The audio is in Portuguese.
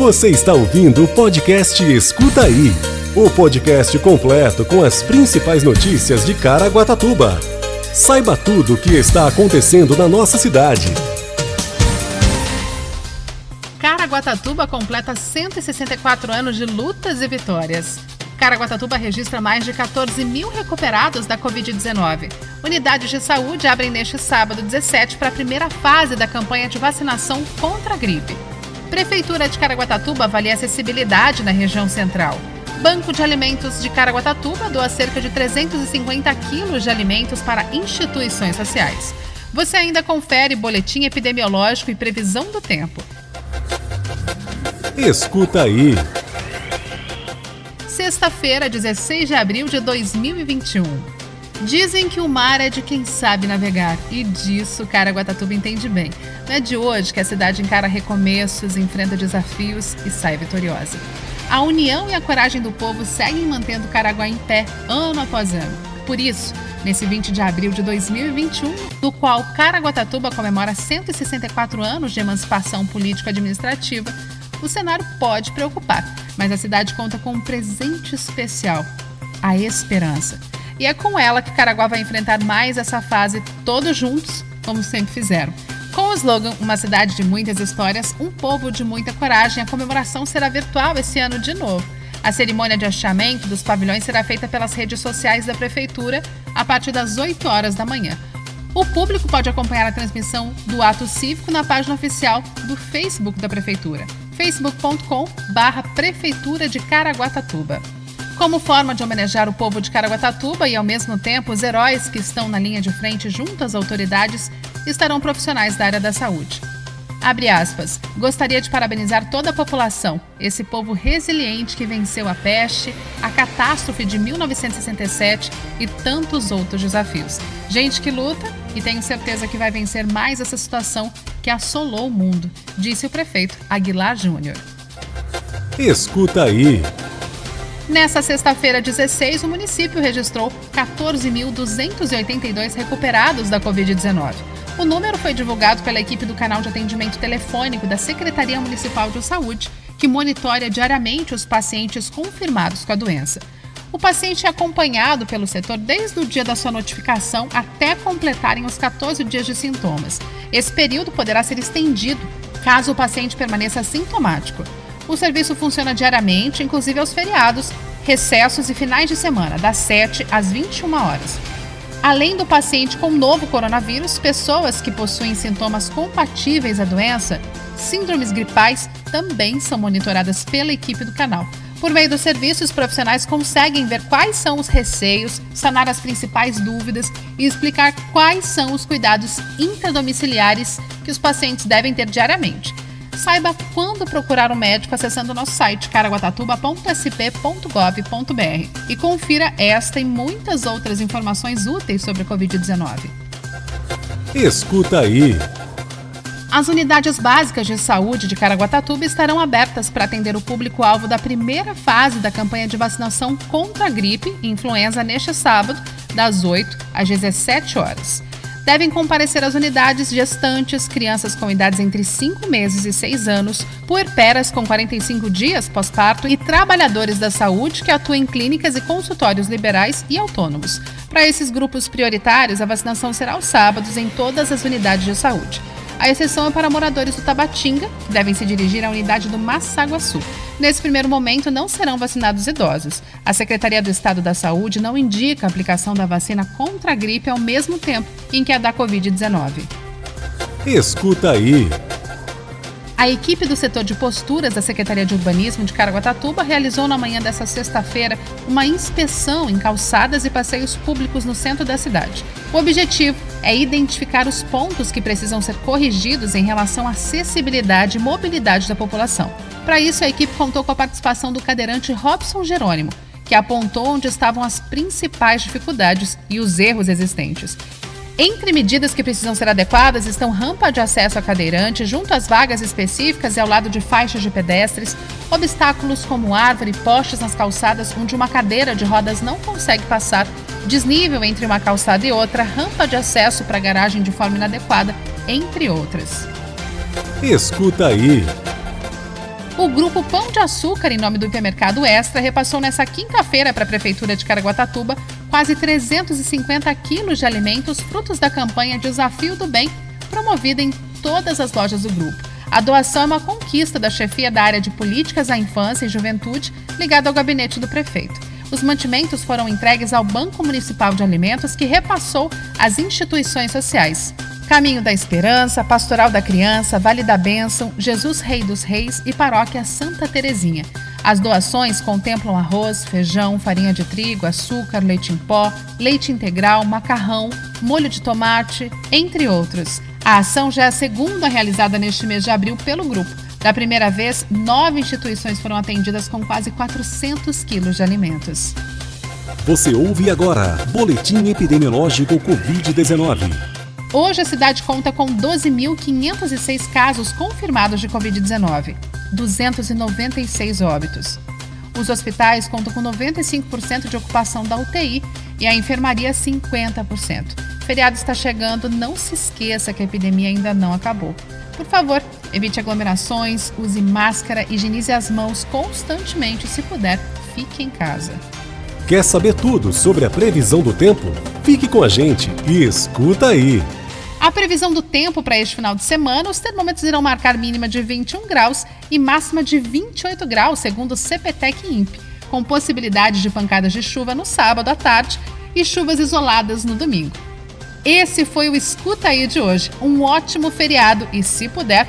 Você está ouvindo o podcast Escuta Aí o podcast completo com as principais notícias de Caraguatatuba. Saiba tudo o que está acontecendo na nossa cidade. Caraguatatuba completa 164 anos de lutas e vitórias. Caraguatatuba registra mais de 14 mil recuperados da Covid-19. Unidades de saúde abrem neste sábado 17 para a primeira fase da campanha de vacinação contra a gripe. Prefeitura de Caraguatatuba avalia acessibilidade na região central. Banco de Alimentos de Caraguatatuba doa cerca de 350 quilos de alimentos para instituições sociais. Você ainda confere boletim epidemiológico e previsão do tempo. Escuta aí. Sexta-feira, 16 de abril de 2021. Dizem que o mar é de quem sabe navegar, e disso Caraguatatuba entende bem. Não é de hoje que a cidade encara recomeços, enfrenta desafios e sai vitoriosa. A união e a coragem do povo seguem mantendo Caraguá em pé ano após ano. Por isso, nesse 20 de abril de 2021, no qual Caraguatatuba comemora 164 anos de emancipação político-administrativa, o cenário pode preocupar, mas a cidade conta com um presente especial: a esperança. E é com ela que Caraguá vai enfrentar mais essa fase todos juntos, como sempre fizeram. Com o slogan Uma cidade de muitas histórias, um povo de muita coragem, a comemoração será virtual esse ano de novo. A cerimônia de achamento dos pavilhões será feita pelas redes sociais da Prefeitura a partir das 8 horas da manhã. O público pode acompanhar a transmissão do ato cívico na página oficial do Facebook da Prefeitura, facebook.com/barra Prefeitura de Caraguatatuba. Como forma de homenagear o povo de Caraguatatuba e, ao mesmo tempo, os heróis que estão na linha de frente junto às autoridades, estarão profissionais da área da saúde. Abre aspas. Gostaria de parabenizar toda a população, esse povo resiliente que venceu a peste, a catástrofe de 1967 e tantos outros desafios. Gente que luta e tenho certeza que vai vencer mais essa situação que assolou o mundo, disse o prefeito Aguilar Júnior. Escuta aí. Nessa sexta-feira, 16, o município registrou 14.282 recuperados da Covid-19. O número foi divulgado pela equipe do canal de atendimento telefônico da Secretaria Municipal de Saúde, que monitora diariamente os pacientes confirmados com a doença. O paciente é acompanhado pelo setor desde o dia da sua notificação até completarem os 14 dias de sintomas. Esse período poderá ser estendido caso o paciente permaneça sintomático. O serviço funciona diariamente, inclusive aos feriados, recessos e finais de semana, das 7 às 21 horas. Além do paciente com novo coronavírus, pessoas que possuem sintomas compatíveis à doença, síndromes gripais, também são monitoradas pela equipe do canal. Por meio do serviço, os profissionais conseguem ver quais são os receios, sanar as principais dúvidas e explicar quais são os cuidados interdomiciliares que os pacientes devem ter diariamente. Saiba quando procurar um médico acessando o nosso site caraguatatuba.sp.gov.br e confira esta e muitas outras informações úteis sobre a Covid-19. Escuta aí. As unidades básicas de saúde de Caraguatatuba estarão abertas para atender o público-alvo da primeira fase da campanha de vacinação contra a gripe e influenza neste sábado, das 8 às 17 horas devem comparecer às unidades gestantes, crianças com idades entre 5 meses e 6 anos, puerperas com 45 dias pós-parto e trabalhadores da saúde que atuam em clínicas e consultórios liberais e autônomos. Para esses grupos prioritários, a vacinação será aos sábados em todas as unidades de saúde. A exceção é para moradores do Tabatinga, que devem se dirigir à unidade do Massaguaçu. Nesse primeiro momento, não serão vacinados idosos. A Secretaria do Estado da Saúde não indica a aplicação da vacina contra a gripe ao mesmo tempo em que a da Covid-19. Escuta aí. A equipe do setor de posturas da Secretaria de Urbanismo de Caraguatatuba realizou na manhã dessa sexta-feira uma inspeção em calçadas e passeios públicos no centro da cidade. O objetivo é identificar os pontos que precisam ser corrigidos em relação à acessibilidade e mobilidade da população. Para isso, a equipe contou com a participação do cadeirante Robson Jerônimo, que apontou onde estavam as principais dificuldades e os erros existentes. Entre medidas que precisam ser adequadas estão rampa de acesso a cadeirante junto às vagas específicas e ao lado de faixas de pedestres, obstáculos como árvore e postes nas calçadas onde uma cadeira de rodas não consegue passar, desnível entre uma calçada e outra, rampa de acesso para garagem de forma inadequada, entre outras. Escuta aí. O grupo Pão de Açúcar, em nome do hipermercado Extra, repassou nesta quinta-feira para a Prefeitura de Caraguatatuba quase 350 quilos de alimentos frutos da campanha Desafio do Bem, promovida em todas as lojas do grupo. A doação é uma conquista da chefia da área de políticas à infância e juventude, ligada ao gabinete do prefeito. Os mantimentos foram entregues ao Banco Municipal de Alimentos, que repassou às instituições sociais. Caminho da Esperança, Pastoral da Criança, Vale da Bênção, Jesus Rei dos Reis e Paróquia Santa Terezinha. As doações contemplam arroz, feijão, farinha de trigo, açúcar, leite em pó, leite integral, macarrão, molho de tomate, entre outros. A ação já é a segunda realizada neste mês de abril pelo grupo. Da primeira vez, nove instituições foram atendidas com quase 400 quilos de alimentos. Você ouve agora Boletim Epidemiológico Covid-19. Hoje a cidade conta com 12.506 casos confirmados de Covid-19, 296 óbitos. Os hospitais contam com 95% de ocupação da UTI e a enfermaria 50%. O feriado está chegando, não se esqueça que a epidemia ainda não acabou. Por favor, evite aglomerações, use máscara, higienize as mãos constantemente e, se puder, fique em casa. Quer saber tudo sobre a previsão do tempo? Fique com a gente e escuta aí! A previsão do tempo para este final de semana, os termômetros irão marcar mínima de 21 graus e máxima de 28 graus, segundo o CPTEC INPE, com possibilidade de pancadas de chuva no sábado à tarde e chuvas isoladas no domingo. Esse foi o Escuta aí de hoje. Um ótimo feriado e, se puder,